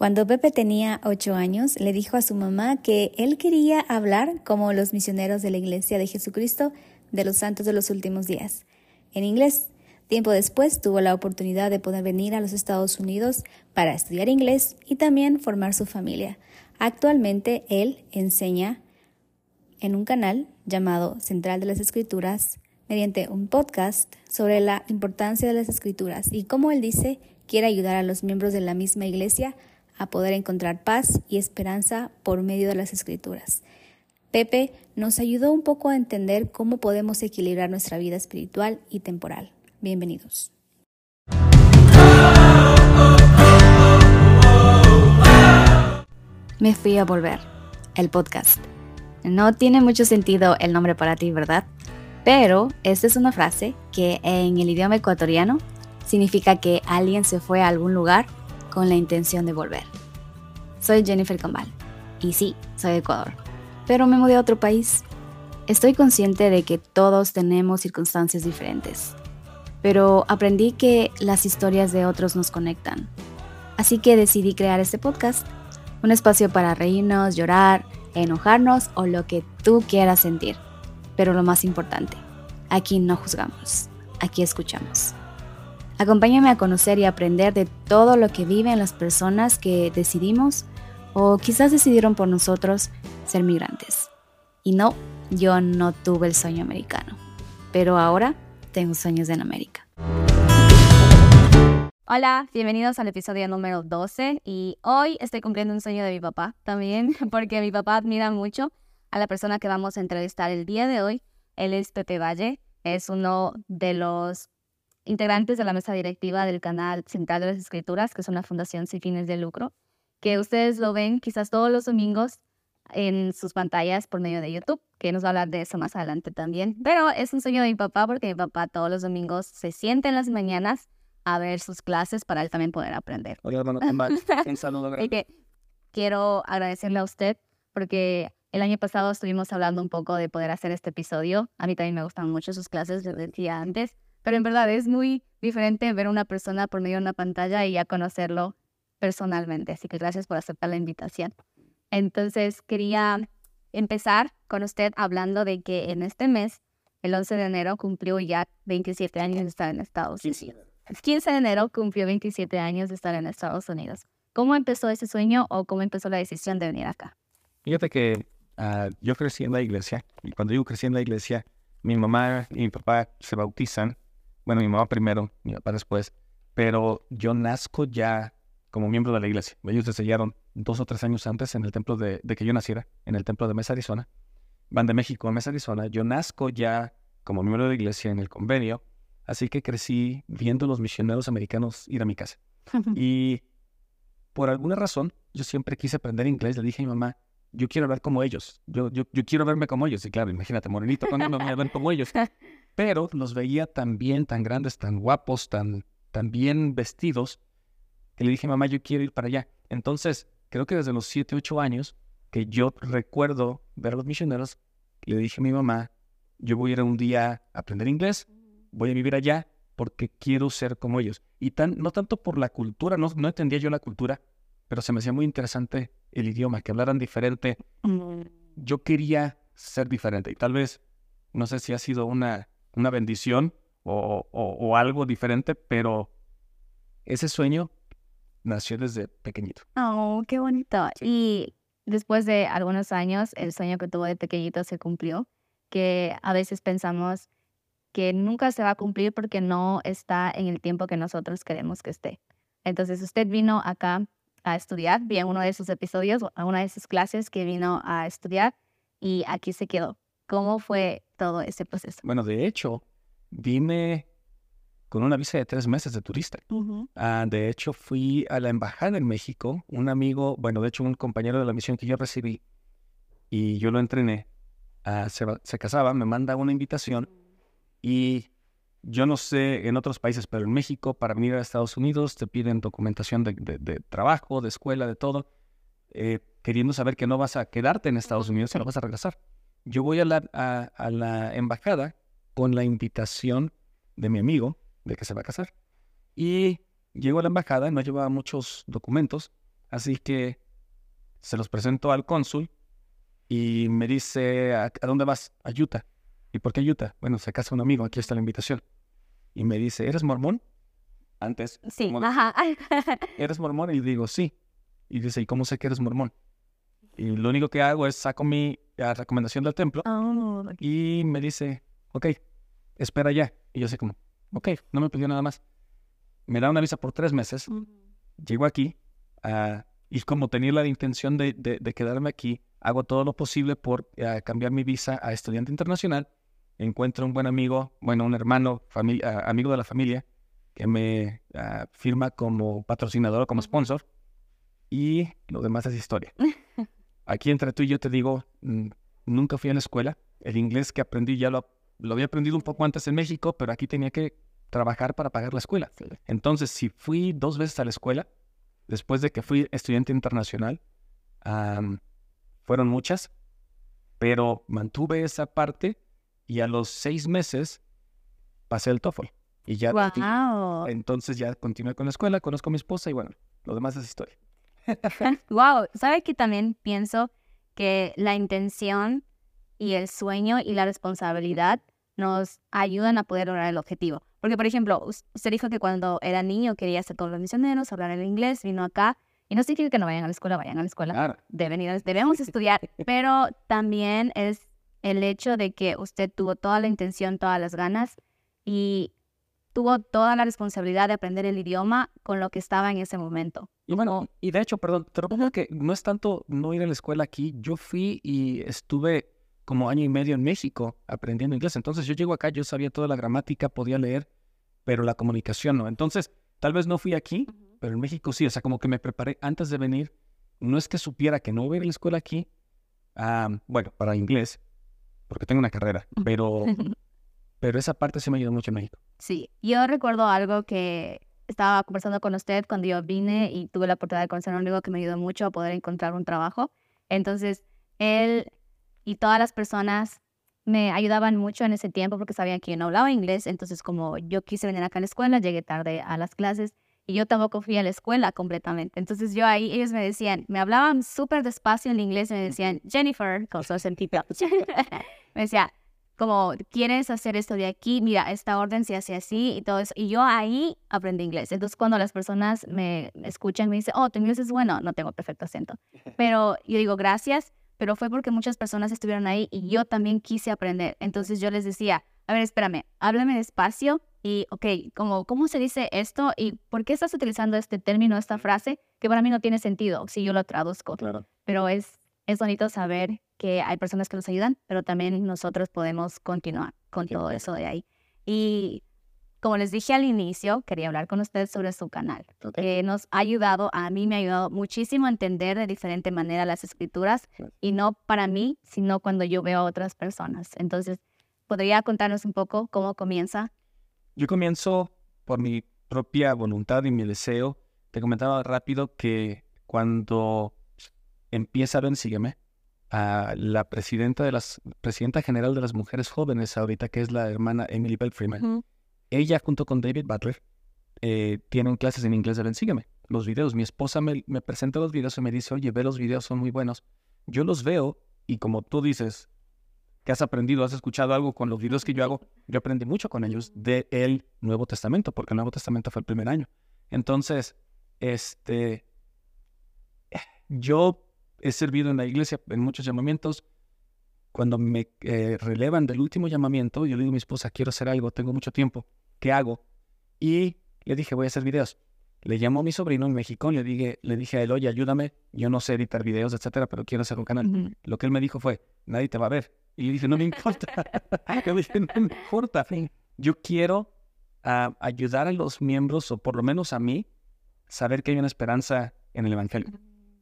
Cuando Pepe tenía ocho años, le dijo a su mamá que él quería hablar como los misioneros de la Iglesia de Jesucristo de los Santos de los Últimos Días, en inglés. Tiempo después tuvo la oportunidad de poder venir a los Estados Unidos para estudiar inglés y también formar su familia. Actualmente él enseña en un canal llamado Central de las Escrituras mediante un podcast sobre la importancia de las escrituras y como él dice, quiere ayudar a los miembros de la misma iglesia a poder encontrar paz y esperanza por medio de las escrituras. Pepe nos ayudó un poco a entender cómo podemos equilibrar nuestra vida espiritual y temporal. Bienvenidos. Me fui a volver, el podcast. No tiene mucho sentido el nombre para ti, ¿verdad? Pero esta es una frase que en el idioma ecuatoriano significa que alguien se fue a algún lugar con la intención de volver. Soy Jennifer Cambal y sí, soy de Ecuador, pero me mudé a otro país. Estoy consciente de que todos tenemos circunstancias diferentes, pero aprendí que las historias de otros nos conectan. Así que decidí crear este podcast, un espacio para reírnos, llorar, enojarnos o lo que tú quieras sentir. Pero lo más importante, aquí no juzgamos, aquí escuchamos. Acompáñame a conocer y aprender de todo lo que viven las personas que decidimos o quizás decidieron por nosotros ser migrantes. Y no, yo no tuve el sueño americano, pero ahora tengo sueños en América. Hola, bienvenidos al episodio número 12 y hoy estoy cumpliendo un sueño de mi papá también, porque mi papá admira mucho a la persona que vamos a entrevistar el día de hoy. Él es Pepe Valle, es uno de los integrantes de la mesa directiva del canal Central de las Escrituras, que es una fundación sin fines de lucro, que ustedes lo ven quizás todos los domingos en sus pantallas por medio de YouTube, que nos va a hablar de eso más adelante también. Pero es un sueño de mi papá porque mi papá todos los domingos se siente en las mañanas a ver sus clases para él también poder aprender. Hola, hermano, un saludo. que quiero agradecerle a usted porque el año pasado estuvimos hablando un poco de poder hacer este episodio. A mí también me gustan mucho sus clases, les decía antes, pero en verdad es muy diferente ver a una persona por medio de una pantalla y ya conocerlo personalmente. Así que gracias por aceptar la invitación. Entonces, quería empezar con usted hablando de que en este mes, el 11 de enero, cumplió ya 27 años de estar en Estados Unidos. El 15 de enero cumplió 27 años de estar en Estados Unidos. ¿Cómo empezó ese sueño o cómo empezó la decisión de venir acá? Fíjate que ah, yo crecí en la iglesia y cuando digo crecí en la iglesia, mi mamá y mi papá se bautizan. Bueno, mi mamá primero, mi papá después, pero yo nazco ya como miembro de la iglesia. Ellos se sellaron dos o tres años antes en el templo de, que yo naciera, en el templo de Mesa, Arizona. Van de México a Mesa, Arizona. Yo nazco ya como miembro de la iglesia en el convenio, así que crecí viendo a los misioneros americanos ir a mi casa. y por alguna razón, yo siempre quise aprender inglés. Le dije a mi mamá, yo quiero hablar como ellos. Yo, yo, yo quiero verme como ellos. Y claro, imagínate, morenito, cuando me voy a ver como ellos. Pero los veía tan bien, tan grandes, tan guapos, tan, tan bien vestidos, y le dije, mamá, yo quiero ir para allá. Entonces, creo que desde los 7, 8 años que yo recuerdo ver a los misioneros, le dije a mi mamá, yo voy a ir un día a aprender inglés, voy a vivir allá porque quiero ser como ellos. Y tan, no tanto por la cultura, no, no entendía yo la cultura, pero se me hacía muy interesante el idioma, que hablaran diferente. Mm. Yo quería ser diferente y tal vez, no sé si ha sido una, una bendición o, o algo diferente, pero ese sueño nació desde pequeñito. Oh, qué bonito. Y después de algunos años, el sueño que tuvo de pequeñito se cumplió, que a veces pensamos que nunca se va a cumplir porque no está en el tiempo que nosotros queremos que esté. Entonces, usted vino acá a estudiar, vi en uno de sus episodios, a una de sus clases que vino a estudiar y aquí se quedó. ¿Cómo fue todo ese proceso? Bueno, de hecho, vine con una visa de tres meses de turista. Ah, de hecho, fui a la embajada en México. Un amigo, bueno, de hecho, un compañero de la misión que yo recibí y yo lo entrené, ah, se, casaba, me manda una invitación y yo no sé en otros países, pero en México, para venir a Estados Unidos, te piden documentación de, trabajo, de escuela, de todo, eh, queriendo saber que no vas a quedarte en Estados Unidos, sino vas a regresar. Yo voy a la, a la embajada con la invitación de mi amigo de que se va a casar. Y llegó a la embajada, no llevaba muchos documentos, Así que se los presento al cónsul y me dice, ¿a, a dónde vas? A Utah. ¿Y por qué Utah? Bueno, se casa un amigo, aquí está la invitación. Y me dice, ¿eres mormón? Antes, Sí, como- ajá. ¿eres mormón? Y digo, sí. Y dice, ¿y cómo sé que eres mormón? Y lo único que hago es saco mi ah, recomendación del templo Oh, ok. y me dice, ok, espera ya. Y yo sé como, ok, no me pidió nada más. Me da una visa por tres meses, llego aquí ah, y como tenía la intención de, de- de quedarme aquí, hago todo lo posible por ah, cambiar mi visa a estudiante internacional. Encuentro un buen amigo, bueno, un hermano, ah, amigo de la familia, que me ah, firma como patrocinador, como sponsor. Y lo demás es historia. Aquí entre tú y yo te digo, mm, nunca fui a la escuela. El inglés que aprendí ya lo, lo había aprendido un poco antes en México, pero aquí tenía que trabajar para pagar la escuela. Entonces, si fui dos veces a la escuela, después de que fui estudiante internacional, fueron muchas, pero mantuve esa parte y a los seis meses pasé el TOEFL. Y ya, Wow. entonces ya continué con la escuela, conozco a mi esposa y bueno, lo demás es historia. Wow, ¿sabe que también pienso que la intención y el sueño y la responsabilidad nos ayudan a poder lograr el objetivo? Porque, por ejemplo, us- usted dijo que cuando era niño quería ser todos los misioneros, hablar el inglés, vino acá, y no significa que no vayan a la escuela, vayan a la escuela, Claro. deben ir, a- debemos estudiar, pero también es el hecho de que usted tuvo toda la intención, todas las ganas y tuvo toda la responsabilidad de aprender el idioma con lo que estaba en ese momento. Y bueno, y de hecho, perdón, te lo que no es tanto no ir a la escuela aquí. Yo fui y estuve como año y medio en México aprendiendo inglés. Entonces yo llego acá, yo sabía toda la gramática, podía leer, pero la comunicación no. Entonces, tal vez no fui aquí, pero en México sí. O sea, como que me preparé antes de venir. No es que supiera que no voy a ir a la escuela aquí, bueno, para inglés, porque tengo una carrera, pero, pero esa parte sí me ayudó mucho en México. Sí, yo recuerdo algo que estaba conversando con usted cuando yo vine y tuve la oportunidad de conocer a un amigo que me ayudó mucho a poder encontrar un trabajo. Entonces, él y todas las personas me ayudaban mucho en ese tiempo porque sabían que yo no hablaba inglés. Entonces, como yo quise venir acá a la escuela, llegué tarde a las clases y yo tampoco fui a la escuela completamente. Entonces, yo ahí, ellos me decían, me hablaban súper despacio en inglés, me decían, Jennifer, con su acentito. me decía, como, ¿quieres hacer esto de aquí? Mira, esta orden se hace así y todo eso. Y yo ahí aprendí inglés. Entonces, cuando las personas me escuchan, me dicen, oh, tu inglés es bueno, no tengo perfecto acento. Pero yo digo, gracias, pero fue porque muchas personas estuvieron ahí y yo también quise aprender. Entonces, yo les decía, a ver, espérame, háblame despacio y, ok, como, ¿cómo se dice esto? ¿Y por qué estás utilizando este término, esta frase? Que para mí no tiene sentido si yo lo traduzco Claro. pero es, es bonito saber que hay personas que nos ayudan, pero también nosotros podemos continuar con Sí. todo eso de ahí. Y como les dije al inicio, quería hablar con ustedes sobre su canal, que nos ha ayudado, a mí me ha ayudado muchísimo a entender de diferente manera las escrituras, y no para mí, sino cuando yo veo a otras personas. Entonces, ¿podría contarnos un poco cómo comienza? Yo comienzo por mi propia voluntad y mi deseo. Te comentaba rápido que cuando empieza Ven Sígueme, a la presidenta de las presidenta general de las mujeres jóvenes ahorita, que es la hermana Emily Bell Freeman, ella junto con David Butler eh, tienen clases en inglés de Ven Sígueme. Los videos, mi esposa me, me presenta los videos y me dice, oye, ve los videos, son muy buenos. Yo los veo y como tú dices, que has aprendido, has escuchado algo con los videos que yo hago, yo aprendí mucho con ellos del Nuevo Testamento, porque el Nuevo Testamento fue el primer año. Entonces, este, yo he servido en la iglesia en muchos llamamientos. Cuando me eh, relevan del último llamamiento, yo le digo a mi esposa, quiero hacer algo, tengo mucho tiempo, ¿qué hago? Y le dije, voy a hacer videos. Le llamó a mi sobrino en México, le dije, le dije a él, oye, ayúdame, yo no sé editar videos, etcétera, pero quiero hacer un canal. Ujú. Lo que él me dijo fue, nadie te va a ver. Y yo dije, no me importa. yo dije, no me importa. Yo quiero ah, ayudar a los miembros, o por lo menos a mí, saber que hay una esperanza en el Evangelio.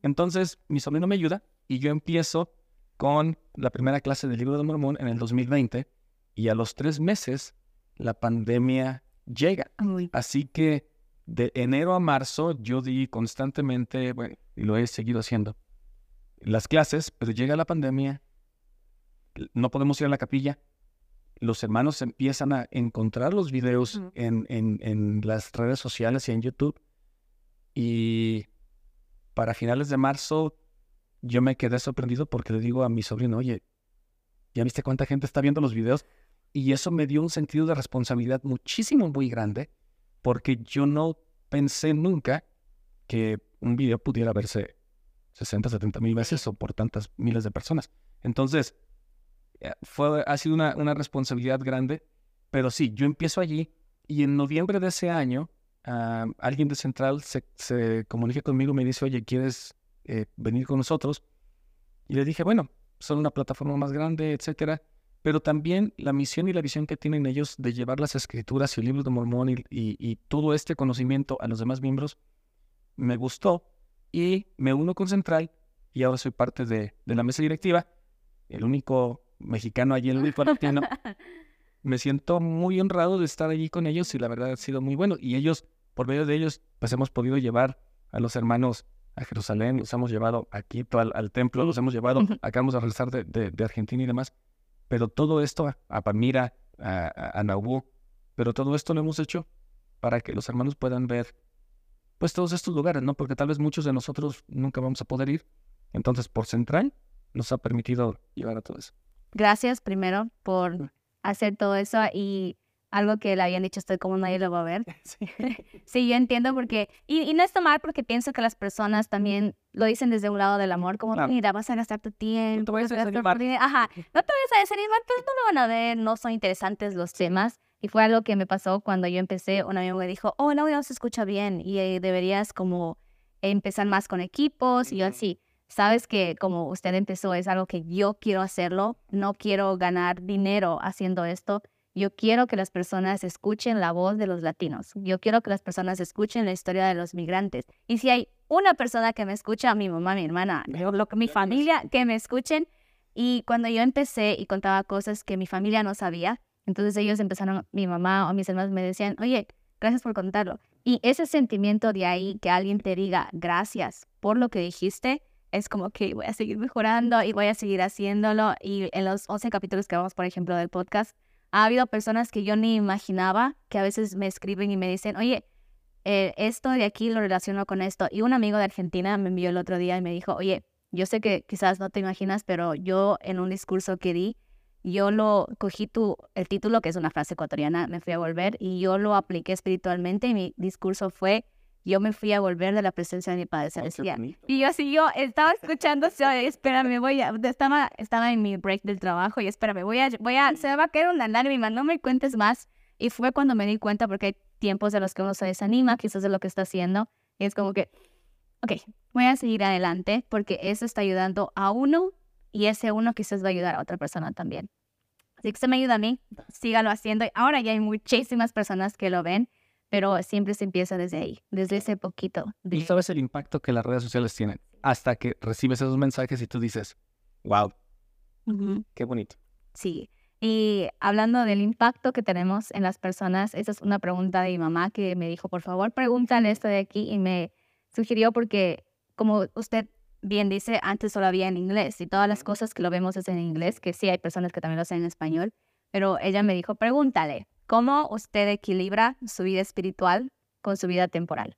Entonces, mi sobrino me ayuda y yo empiezo con la primera clase del libro de Mormón en el 2020 y a los tres meses la pandemia llega. Así que de enero a marzo yo di constantemente, bueno, y lo he seguido haciendo, las clases, pero llega la pandemia, no podemos ir a la capilla, los hermanos empiezan a encontrar los videos en, en- en las redes sociales y en YouTube y para finales de marzo yo me quedé sorprendido porque le digo a mi sobrino, oye, ¿ya viste cuánta gente está viendo los videos? Y eso me dio un sentido de responsabilidad muchísimo, muy grande, porque yo no pensé nunca que un video pudiera verse 60, 70 mil veces o por tantas miles de personas. Entonces, eh, fue, ha sido una, una responsabilidad grande, pero sí, yo empiezo allí y en noviembre de ese año, ah, alguien de Central se, se comunica conmigo y me dice, oye, ¿quieres eh, venir con nosotros? Y le dije, bueno, son una plataforma más grande, etcétera pero también la misión y la visión que tienen ellos de llevar las escrituras y el libro de Mormón y, todo este conocimiento a los demás miembros, me gustó y me uno con Central y ahora soy parte de, la mesa directiva, el único mexicano allí, el único latino. me siento muy honrado de estar allí con ellos y la verdad ha sido muy bueno. Y ellos, por medio de ellos, pues hemos podido llevar a los hermanos a Jerusalén, los hemos llevado a Quito, al, templo, los hemos llevado, acabamos de regresar de Argentina y demás. Pero todo esto, a Pamira, a, a, pero todo esto lo hemos hecho para que los hermanos puedan ver, pues todos estos lugares, ¿no? Porque tal vez muchos de nosotros nunca vamos a poder ir. Entonces, por Central nos ha permitido llevar a todo eso. Gracias primero por hacer todo eso y algo que le habían dicho, estoy como nadie lo va a ver. Sí, yo entiendo porque, y, no está mal porque pienso que las personas también lo dicen desde un lado del amor, como, mira, vas a gastar tu tiempo. No te vayas a desanimar. Ajá, no te vayas a desanimar, pues no lo van a ver, no son interesantes los temas. Y fue algo que me pasó cuando yo empecé, un amigo me dijo, oh, audio no se escucha bien y eh, deberías como empezar más con equipos y yo así. Sabes que como usted empezó es algo que yo quiero hacerlo, no quiero ganar dinero haciendo esto, yo quiero que las personas escuchen la voz de los latinos. Yo quiero que las personas escuchen la historia de los migrantes. Y si hay una persona que me escucha, mi mamá, mi hermana, lo, mi familia, que me escuchen. Y cuando yo empecé y contaba cosas que mi familia no sabía, entonces ellos empezaron, mi mamá o mis hermanos me decían, oye, gracias por contarlo. Y ese sentimiento de ahí, que alguien te diga gracias por lo que dijiste, es como que voy a seguir mejorando y voy a seguir haciéndolo. Y en los 11 capítulos que vamos, por ejemplo, del podcast, ha habido personas que yo ni imaginaba que a veces me escriben y me dicen, oye, eh, esto de aquí lo relaciono con esto. Y un amigo de Argentina me envió el otro día y me dijo, oye, yo sé que quizás no te imaginas, pero yo en un discurso que di, yo lo cogí tu, el título, que es una frase ecuatoriana, me fui a volver y yo lo apliqué espiritualmente y mi discurso fue yo me fui a volver de la presencia de mi Padre Celestial. y yo así, yo estaba escuchando, espérame, voy a, estaba, estaba en mi break del trabajo y espérame, voy a, voy a, se va a caer una lágrima, no me cuentes más. Y fue cuando me di cuenta, porque hay tiempos de los que uno se desanima, quizás de lo que está haciendo, y es como que, ok, voy a seguir adelante, porque eso está ayudando a uno y ese uno quizás va a ayudar a otra persona también. Así que se me ayuda a mí, sígalo haciendo. Ahora ya hay muchísimas personas que lo ven pero siempre se empieza desde ahí, desde ese poquito. Y sabes el impacto que las redes sociales tienen hasta que recibes esos mensajes y tú dices, wow, qué bonito. Sí. Y hablando del impacto que tenemos en las personas, esa es una pregunta de mi mamá que me dijo, por favor, pregúntale esto de aquí y me sugirió porque, como usted bien dice, antes solo había en inglés y todas las cosas que lo vemos es en inglés, que sí hay personas que también lo hacen en español, pero ella me dijo, pregúntale, ¿Cómo usted equilibra su vida espiritual con su vida temporal?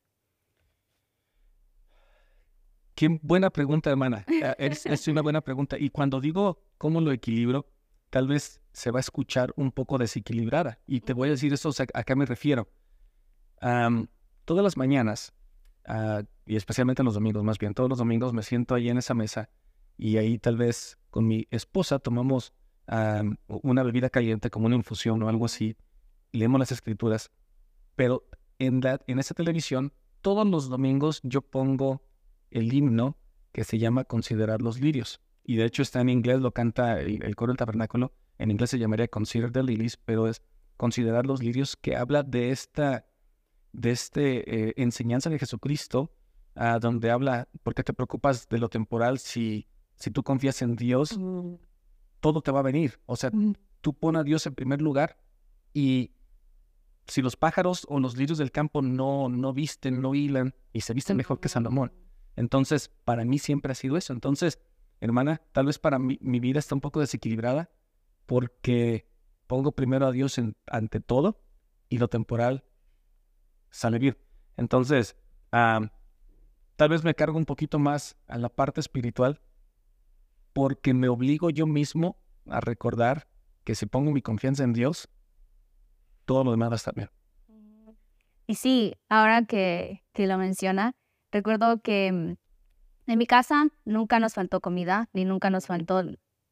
Qué buena pregunta, hermana. Ah, es, una buena pregunta. Y cuando digo cómo lo equilibro, tal vez se va a escuchar un poco desequilibrada. Y te voy a decir eso a, qué me refiero. todas las mañanas, ah, y especialmente los domingos, más bien todos los domingos me siento ahí en esa mesa y ahí tal vez con mi esposa tomamos una bebida caliente como una infusión o algo así leemos las escrituras, pero en, la, en esa televisión todos los domingos yo pongo el himno que se llama Considerar los lirios. Y de hecho está en inglés, lo canta el, coro del tabernáculo. En inglés se llamaría Consider the Lilies, pero es Considerar los lirios que habla de esta de este, eh, enseñanza de Jesucristo, uh, donde habla, ¿por qué te preocupas de lo temporal si, si tú confías en Dios? Todo te va a venir. O sea, tú pon a Dios en primer lugar y si los pájaros o los lirios del campo no, no visten, no hilan y se visten mejor que Salomón. Entonces, para mí siempre ha sido eso. Entonces, hermana, tal vez para mí mi vida está un poco desequilibrada porque pongo primero a Dios ante todo y lo temporal sale bien. Entonces, tal vez me cargo un poquito más a la parte espiritual porque me obligo yo mismo a recordar que si pongo mi confianza en Dios, todo lo demás va a estar bien. Y sí, ahora que, que lo menciona, recuerdo que mm, en mi casa nunca nos faltó comida, ni nunca nos faltó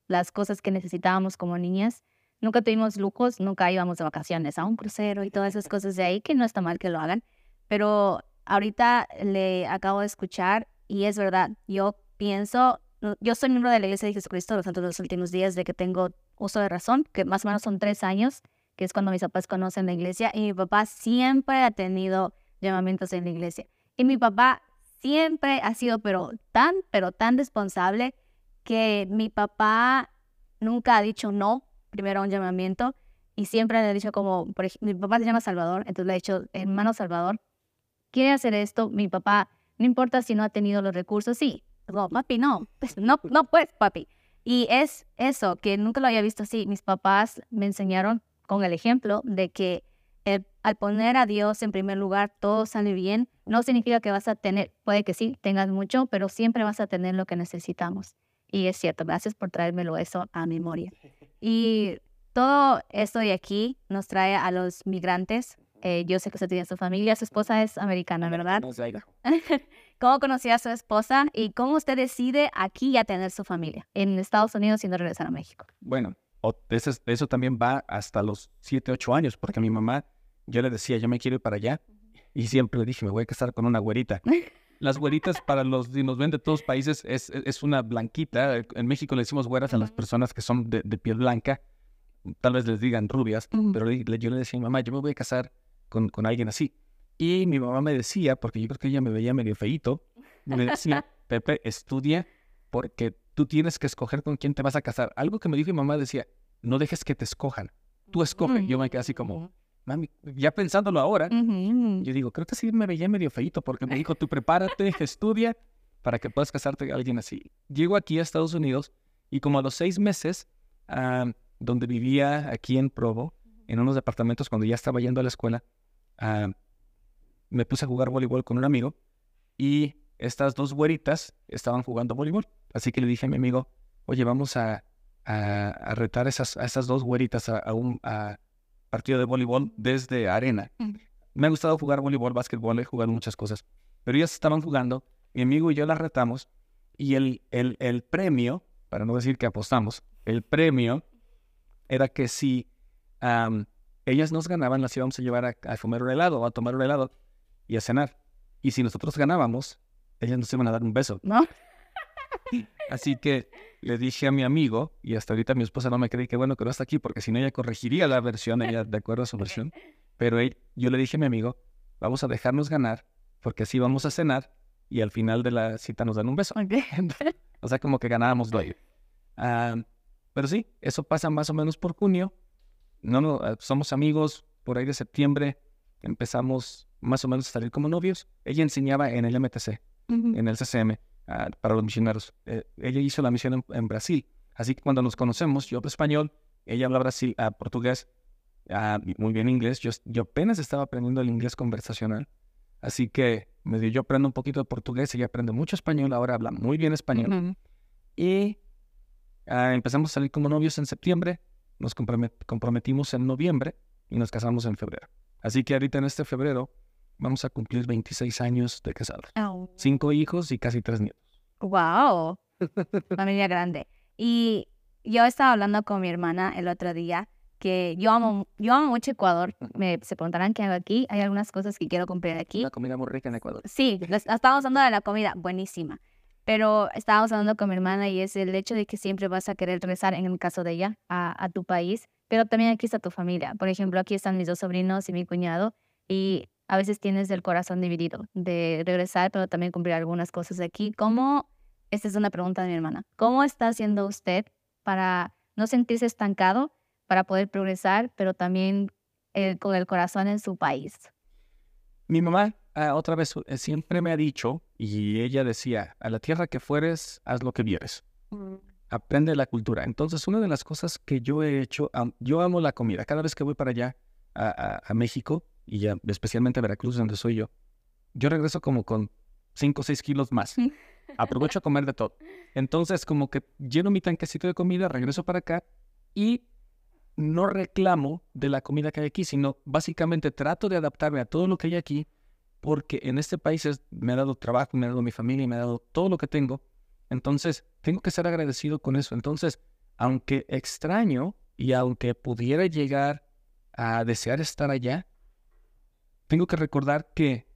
las cosas que necesitábamos como niñas. Nunca tuvimos lujos, nunca íbamos de vacaciones a un crucero y todas esas cosas de ahí, que no está mal que lo hagan. Pero ahorita le acabo de escuchar y es verdad, yo pienso, yo soy miembro de la Iglesia de Jesucristo los Santos de los Últimos Días, de que tengo uso de razón, que más o menos son tres años, que es cuando mis papás conocen la iglesia, y mi papá siempre ha tenido llamamientos en la iglesia. Y mi papá siempre ha sido, pero tan, pero tan responsable, que mi papá nunca ha dicho no primero a un llamamiento, y siempre le ha dicho como, por ejemplo, mi papá se llama Salvador, entonces le ha dicho, hermano Salvador, quiere hacer esto, mi papá, no importa si no ha tenido los recursos, sí, no, papi, no, pues, no, no pues, papi. Y es eso, que nunca lo había visto así. Mis papás me enseñaron con el ejemplo de que al poner a Dios en primer lugar, todo sale bien. No significa que vas a tener, puede que sí, tengas mucho, pero siempre vas a tener lo que necesitamos. Y es cierto, gracias por traérmelo eso a memoria. Y todo esto de aquí nos trae a los migrantes eh, yo sé que usted tiene su familia, su esposa es americana, ¿verdad? ¿Cómo conoció a su esposa y cómo usted decide aquí ya tener su familia en Estados Unidos y no regresar a México? Bueno, eso, eso también va hasta los 7, 8 años, porque a mi mamá yo le decía, yo me quiero ir para allá y siempre le dije, me voy a casar con una güerita. Las güeritas para los, si nos ven de todos países, es, es una blanquita. En México le decimos güeras a las personas que son de, piel blanca. Tal vez les digan rubias, pero yo le decía a mi mamá, yo me voy a casar con, con alguien así. Y mi mamá me decía, porque yo creo que ella me veía medio feíto, me decía, Pepe, estudia porque tú tienes que escoger con quién te vas a casar. Algo que me dijo mi mamá decía, no dejes que te escojan, tú escoge. Yo me quedé así como, mami, ya pensándolo ahora, yo digo, creo que sí me veía medio feíto porque me dijo, tú prepárate, estudia para que puedas casarte con alguien así. Llego aquí a Estados Unidos y como a los seis meses, ah, donde vivía aquí en Provo, en unos departamentos cuando ya estaba yendo a la escuela, Ah, me puse a jugar voleibol con un amigo y estas dos güeritas estaban jugando voleibol. Así que le dije a mi amigo, oye, vamos a, a, retar esas, a esas dos güeritas a, un partido de voleibol desde arena. Me ha gustado jugar voleibol, básquetbol, he jugado muchas cosas. Pero ellas estaban jugando, mi amigo y yo las retamos y el, el, el premio, para no decir que apostamos, el premio era que si ellas nos ganaban, las íbamos a llevar a, a comer un helado, a tomar un helado y a cenar. Y si nosotros ganábamos, ellas nos iban a dar un beso. ¿No? Así que le dije a mi amigo, y hasta ahorita mi esposa no me cree que bueno que no está aquí, porque si no ella corregiría la versión, ella de acuerdo a su versión. Pero yo le dije a mi amigo, vamos a dejarnos ganar, porque así vamos a cenar y al final de la cita nos dan un beso. o sea, como que ganábamos doy. Ah, pero sí, eso pasa más o menos por junio no, no, eh, somos amigos, por ahí de septiembre empezamos más o menos a salir como novios. Ella enseñaba en el MTC, en el CCM, ah, para los misioneros. Eh, ella hizo la misión en, Brasil. Así que cuando nos conocemos, yo hablo español, ella habla brasil, uh, portugués, uh, muy bien inglés. Yo, yo apenas estaba aprendiendo el inglés conversacional. Así que me dio, yo aprendo un poquito de portugués, ella aprende mucho español, ahora habla muy bien español. Y empezamos a salir como novios en septiembre nos comprometimos en noviembre y nos casamos en febrero. Así que ahorita en este febrero vamos a cumplir 26 años de casados. Oh. Cinco hijos y casi tres nietos. ¡Wow! Familia grande. Y yo estaba hablando con mi hermana el otro día que yo amo, yo amo mucho Ecuador. Me, se preguntarán qué hago aquí. Hay algunas cosas que quiero comprar aquí. La comida muy rica en Ecuador. Sí, estamos hablando de la comida buenísima. Pero estábamos hablando con mi hermana y es el hecho de que siempre vas a querer regresar, en el caso de ella, a, tu país, pero también aquí está tu familia. Por ejemplo, aquí están mis dos sobrinos y mi cuñado y a veces tienes el corazón dividido de regresar, pero también cumplir algunas cosas aquí. ¿Cómo, esta es una pregunta de mi hermana, ¿cómo está haciendo usted para no sentirse estancado, para poder progresar, pero también eh, con el corazón en su país? Mi mamá Ah, otra vez, eh, siempre me ha dicho, y ella decía, a la tierra que fueres, haz lo que vieres. Mm. Aprende la cultura. Entonces, una de las cosas que yo he hecho, yo amo la comida. Cada vez que voy para allá, a, México, y ya especialmente a Veracruz, donde soy yo, yo regreso como con 5 o 6 kilos más. Aprovecho a comer de todo. Entonces, como que lleno mi tanquecito de comida, regreso para acá y no reclamo de la comida que hay aquí, sino básicamente trato de adaptarme a todo lo que hay aquí, porque en este país me ha dado trabajo, me ha dado mi familia, me ha dado todo lo que tengo. Entonces, tengo que ser agradecido con eso. Entonces, aunque extraño y aunque pudiera llegar a desear estar allá, tengo que recordar que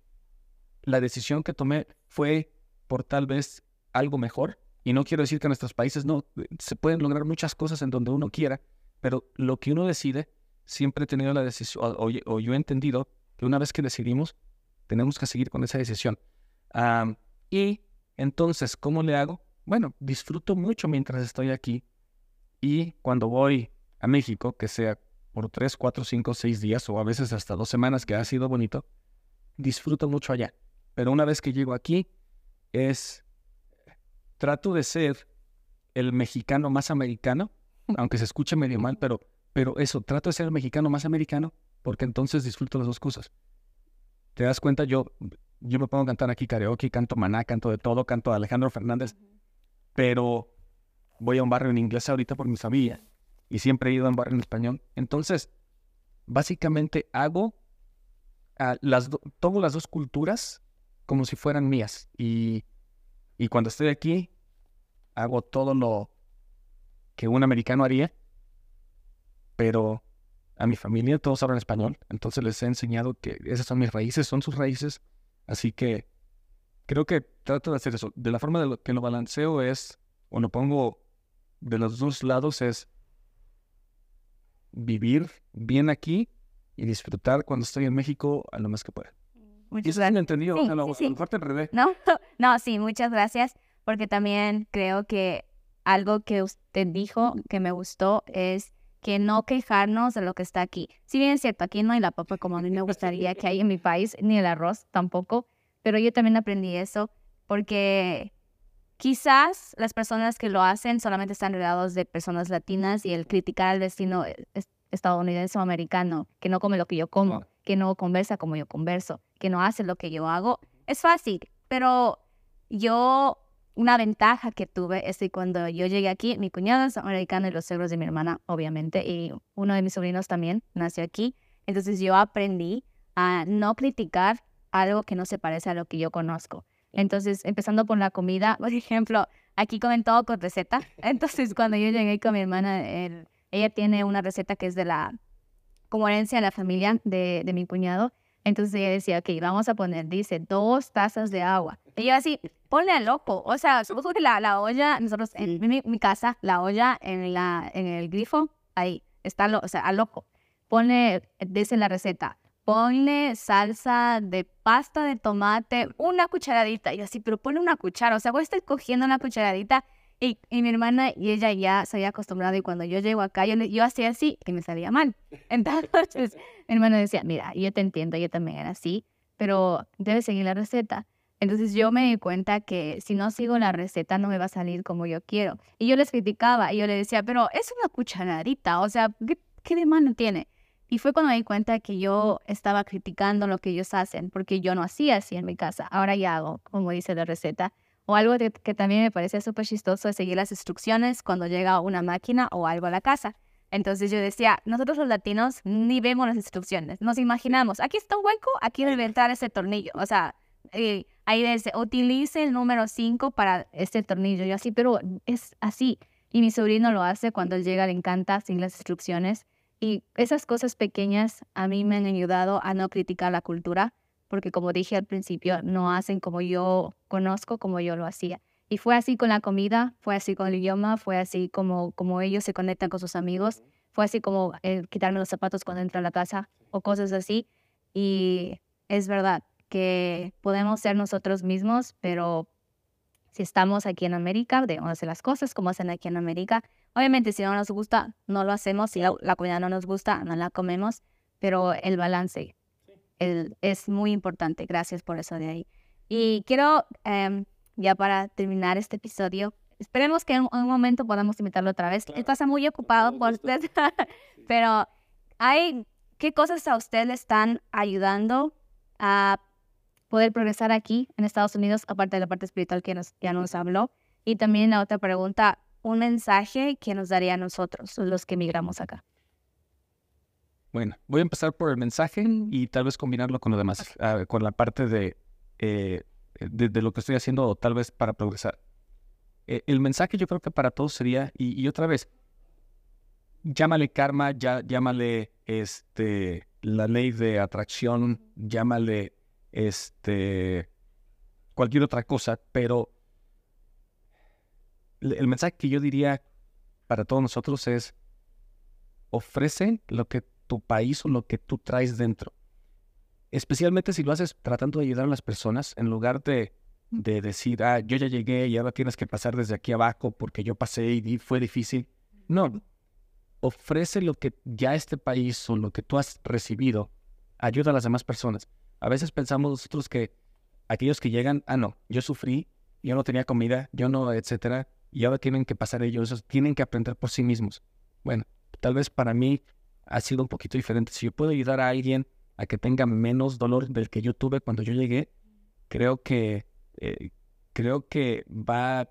la decisión que tomé fue por tal vez algo mejor. Y no quiero decir que en nuestros países no se pueden lograr muchas cosas en donde uno quiera, pero lo que uno decide, siempre he tenido la decisión, o, yo he entendido que una vez que decidimos, tenemos que seguir con esa decisión. y entonces, ¿cómo le hago? Bueno, disfruto mucho mientras estoy aquí y cuando voy a México, que sea por tres, cuatro, cinco, seis días o a veces hasta dos semanas que ha sido bonito, disfruto mucho allá. Pero una vez que llego aquí, es, trato de ser el mexicano más americano, aunque se escuche medio mal, pero, pero eso, trato de ser el mexicano más americano porque entonces disfruto las dos cosas. Te das cuenta, yo, yo me pongo a cantar aquí karaoke, canto maná, canto de todo, canto a Alejandro Fernández, pero voy a un barrio en inglés ahorita porque me sabía y siempre he ido un barrio en español. Entonces, básicamente hago las tomo las dos culturas como si fueran mías y, y cuando estoy aquí hago todo lo que un americano haría, pero a mi familia todos hablan español, entonces les he enseñado que esas son mis raíces, son sus raíces, así que creo que trato de hacer eso. De la forma de lo que lo balanceo es, o lo pongo de los dos lados, es vivir bien aquí y disfrutar cuando estoy en México a lo más que pueda. Muchas y eso gracias. entendido, sí, o sea, sí, revés. No, no, sí, muchas gracias, porque también creo que algo que usted dijo que me gustó es que no quejarnos de lo que está aquí. Si bien es cierto, aquí no hay la papa como a mí me gustaría que hay en mi país, ni el arroz tampoco, pero yo también aprendí eso porque quizás las personas que lo hacen solamente están rodeados de personas latinas y el criticar al destino estadounidense o americano, que no come lo que yo como, que no conversa como yo converso, que no hace lo que yo hago, es fácil, pero yo una ventaja que tuve es que cuando yo llegué aquí, mi cuñado es americano y los suegros de mi hermana, obviamente, y uno de mis sobrinos también nació aquí. Entonces yo aprendí a no criticar algo que no se parece a lo que yo conozco. Entonces, empezando por la comida, por ejemplo, aquí comen todo con receta. Entonces, cuando yo llegué con mi hermana, ella tiene una receta que es de la, como herencia de la familia de, de mi cuñado. Entonces ella decía, ok, vamos a poner, dice, dos tazas de agua. Y yo así, ponle al loco. O sea, supongo que la, la olla, nosotros en mi, casa, la olla en, la, en el grifo, ahí, está, lo, o sea, al loco. Ponle, dice la receta, ponle salsa de pasta de tomate, una cucharadita. Y así, pero ponle una cuchara. O sea, voy a estar cogiendo una cucharadita. Y, y, mi hermana y ella ya se había acostumbrado. Y cuando yo llego acá, yo, yo hacía así, que me salía mal. Entonces, mi hermana decía, mira, yo te entiendo, yo también era así, pero debes seguir la receta. Entonces yo me di cuenta que si no sigo la receta no me va a salir como yo quiero. Y yo les criticaba y yo le decía, pero es una cucharadita, o sea, ¿qué, qué de malo tiene? Y fue cuando me di cuenta que yo estaba criticando lo que ellos hacen, porque yo no hacía así en mi casa. Ahora ya hago, como dice la receta. O algo que también me parece súper chistoso es seguir las instrucciones cuando llega una máquina o algo a la casa. Entonces yo decía, nosotros los latinos ni vemos las instrucciones, nos imaginamos, aquí está un hueco, aquí debe entrar ese tornillo. O sea, eh, ahí dice, utilice el número 5 para este tornillo. Yo así, pero es así. Y mi sobrino lo hace cuando él llega, le encanta sin las instrucciones. Y esas cosas pequeñas a mí me han ayudado a no criticar la cultura, porque como dije al principio, no hacen como yo conozco, como yo lo hacía. Y fue así con la comida, fue así con el idioma, fue así como, como ellos se conectan con sus amigos, fue así como eh, quitarme los zapatos cuando entro a la casa o cosas así. Y es verdad que podemos ser nosotros mismos, pero si estamos aquí en América, debemos hacer las cosas como hacen aquí en América Obviamente, si no nos gusta, no lo hacemos. Si la, comida no nos gusta, no la comemos. Pero el balance el, es muy importante. Gracias por eso de ahí. Y quiero, em, ya para terminar este episodio, esperemos que en un momento podamos invitarlo otra vez. Él pasa muy ocupado por usted. pero hay, ¿qué cosas a usted le están ayudando a poder progresar aquí en Estados Unidos, aparte de la parte espiritual que nos, ya nos habló. Y también la otra pregunta, un mensaje que nos daría a nosotros, los que emigramos acá. Bueno, voy a empezar por el mensaje y tal vez combinarlo con lo demás, ah, con la parte de, eh, de, lo que estoy haciendo tal vez para progresar. Eh, el mensaje yo creo que para todos sería, y, otra vez, llámale karma, ya, llámale este, la ley de atracción, llámale este, cualquier otra cosa, pero el mensaje que yo diría para todos nosotros es, ofrece lo que tu país o lo que tú traes dentro. Especialmente si lo haces tratando de ayudar a las personas, en lugar de, de decir, ah, yo ya llegué y ahora tienes que pasar desde aquí abajo porque yo pasé y fue difícil. No, ofrece lo que ya este país o lo que tú has recibido ayuda a las demás personas. A veces pensamos nosotros que aquellos que llegan, ah, no, yo sufrí, yo no tenía comida, yo no, etcétera, y ahora tienen que pasar ellos, tienen que aprender por sí mismos. Bueno, tal vez para mí ha sido un poquito diferente. Si yo puedo ayudar a alguien a que tenga menos dolor del que yo tuve cuando yo llegué, creo que eh, creo que va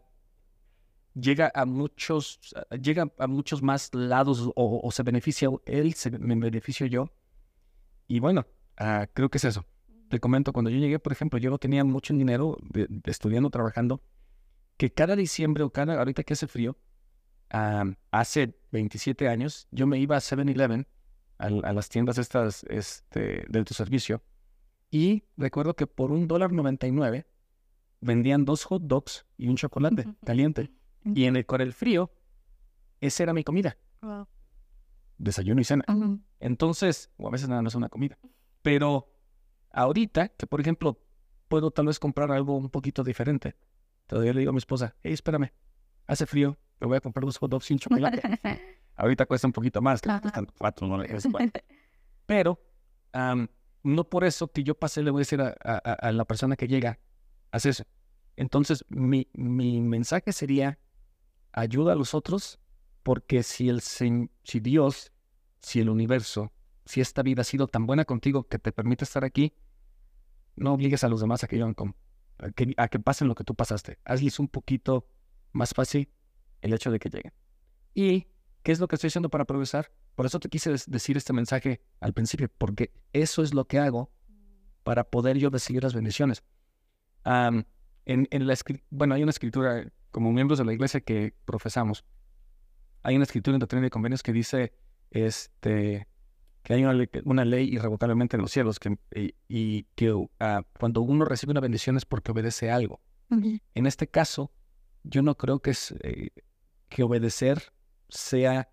llega a muchos llega a muchos más lados o, se beneficia él, se, me beneficio yo. Y bueno, ah, creo que es eso. Te comento, cuando yo llegué, por ejemplo, yo no tenía mucho dinero estudiando, trabajando, que cada diciembre o cada, ahorita que hace frío, hace 27 años, yo me iba a 7-Eleven, a, las tiendas estas este, de tu servicio, y recuerdo que por un dólar 99 vendían dos hot dogs y un chocolate caliente. Y en el, con el frío, esa era mi comida. Desayuno y cena. Entonces, o a veces nada más una comida. Pero ahorita, que por ejemplo, puedo tal vez comprar algo un poquito diferente. Todavía le digo a mi esposa, hey, espérame, hace frío, me voy a comprar dos hot dogs sin chocolate. Ahorita cuesta un poquito más, cuestan cuatro dólares. Pero no por eso que yo pasé le voy a decir a, la persona que llega, haz eso. Entonces, mi, mi, mensaje sería, ayuda a los otros, porque si, el, si Dios, si el universo, si esta vida ha sido tan buena contigo que te permite estar aquí, no obligues a los demás a que, a que, a pasen lo que tú pasaste. Hazles un poquito más fácil el hecho de que lleguen. ¿Y qué es lo que estoy haciendo para progresar? Por eso te quise decir este mensaje al principio, porque eso es lo que hago para poder yo recibir las bendiciones. en, en la, bueno, hay una escritura, como miembros de la iglesia que profesamos, hay una escritura en Doctrina y Convenios que dice este, que hay una ley, irrevocablemente en los cielos que, y, que ah, cuando uno recibe una bendición es porque obedece algo. En este caso, yo no creo que, es, eh, que obedecer sea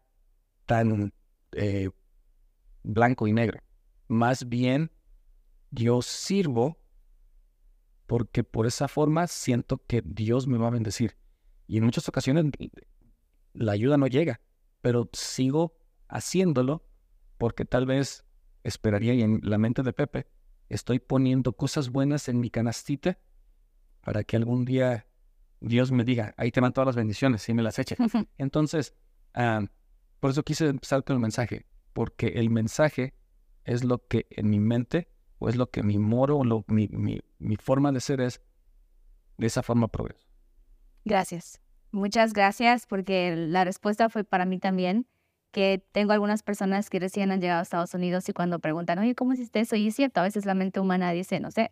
tan eh, blanco y negro. Más bien, yo sirvo porque por esa forma siento que Dios me va a bendecir. Y en muchas ocasiones la ayuda no llega, pero sigo haciéndolo porque tal vez esperaría y en la mente de Pepe estoy poniendo cosas buenas en mi canastita para que algún día Dios me diga, ahí te van todas las bendiciones y me las eche. Entonces, ah, por eso quise empezar con el mensaje, porque el mensaje es lo que en mi mente, o es lo que mi moro, o mi, mi, forma de ser es, de esa forma progreso. Gracias. Muchas gracias, porque la respuesta fue para mí también, que tengo algunas personas que recién han llegado a Estados Unidos y cuando preguntan, oye, ¿cómo hiciste eso? Y es cierto, a veces la mente humana dice, no sé,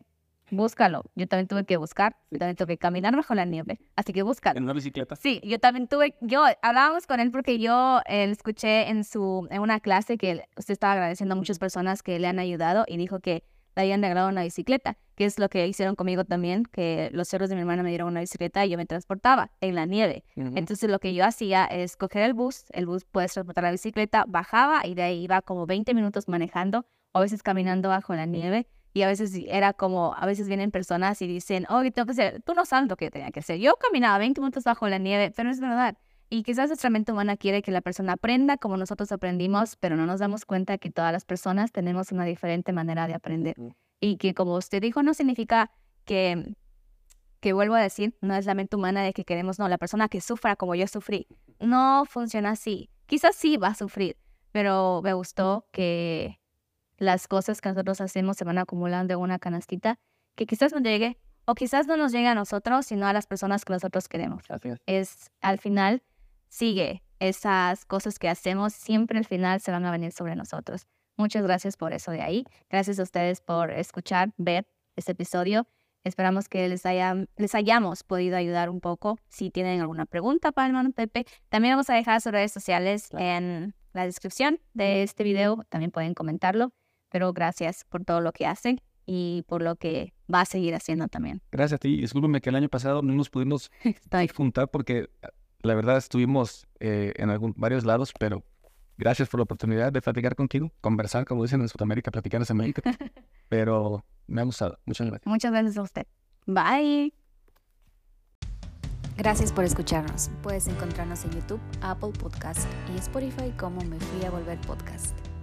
búscalo. Yo también tuve que buscar, yo también tuve que caminar bajo la nieve, así que búscalo. ¿En una bicicleta? Sí, yo también tuve, yo hablábamos con él porque yo escuché en su, en una clase que usted estaba agradeciendo a muchas personas que le han ayudado y dijo que le habían regalado una bicicleta, que es lo que hicieron conmigo también, que los cerros de mi hermana me dieron una bicicleta y yo me transportaba en la nieve. Entonces lo que yo hacía es coger el bus, el bus puede transportar la bicicleta, bajaba y de ahí iba como 20 minutos manejando, o a veces caminando bajo la nieve y a veces era como, a veces vienen personas y dicen, oh, tengo que hacer, tú no sabes lo que tenía que hacer. Yo caminaba 20 minutos bajo la nieve, pero es verdad. Y quizás nuestra mente humana quiere que la persona aprenda como nosotros aprendimos, pero no nos damos cuenta que todas las personas tenemos una diferente manera de aprender. Y que como usted dijo, no significa que, que vuelvo a decir, no es la mente humana de que queremos, no, la persona que sufra como yo sufrí. No funciona así. Quizás sí va a sufrir, pero me gustó que las cosas que nosotros hacemos se van acumulando en una canastita que quizás nos llegue o quizás no nos llegue a nosotros, sino a las personas que nosotros queremos. Es al final sigue esas cosas que hacemos, siempre al final se van a venir sobre nosotros. Muchas gracias por eso de ahí. Gracias a ustedes por escuchar, ver este episodio. Esperamos que les, haya, les hayamos podido ayudar un poco. Si tienen alguna pregunta para el hermano Pepe, también vamos a dejar sus redes sociales en la descripción de este video. También pueden comentarlo. Pero gracias por todo lo que hacen y por lo que va a seguir haciendo también. Gracias a ti. Discúlpeme que el año pasado no nos pudimos juntar porque la verdad estuvimos eh, en algún, varios lados, pero gracias por la oportunidad de platicar contigo, conversar, como dicen en Sudamérica, platicar en América. pero me ha gustado. Muchas gracias. Muchas gracias a usted. Bye. Gracias por escucharnos. Puedes encontrarnos en YouTube, Apple Podcast y Spotify como Me Fui a Volver Podcast.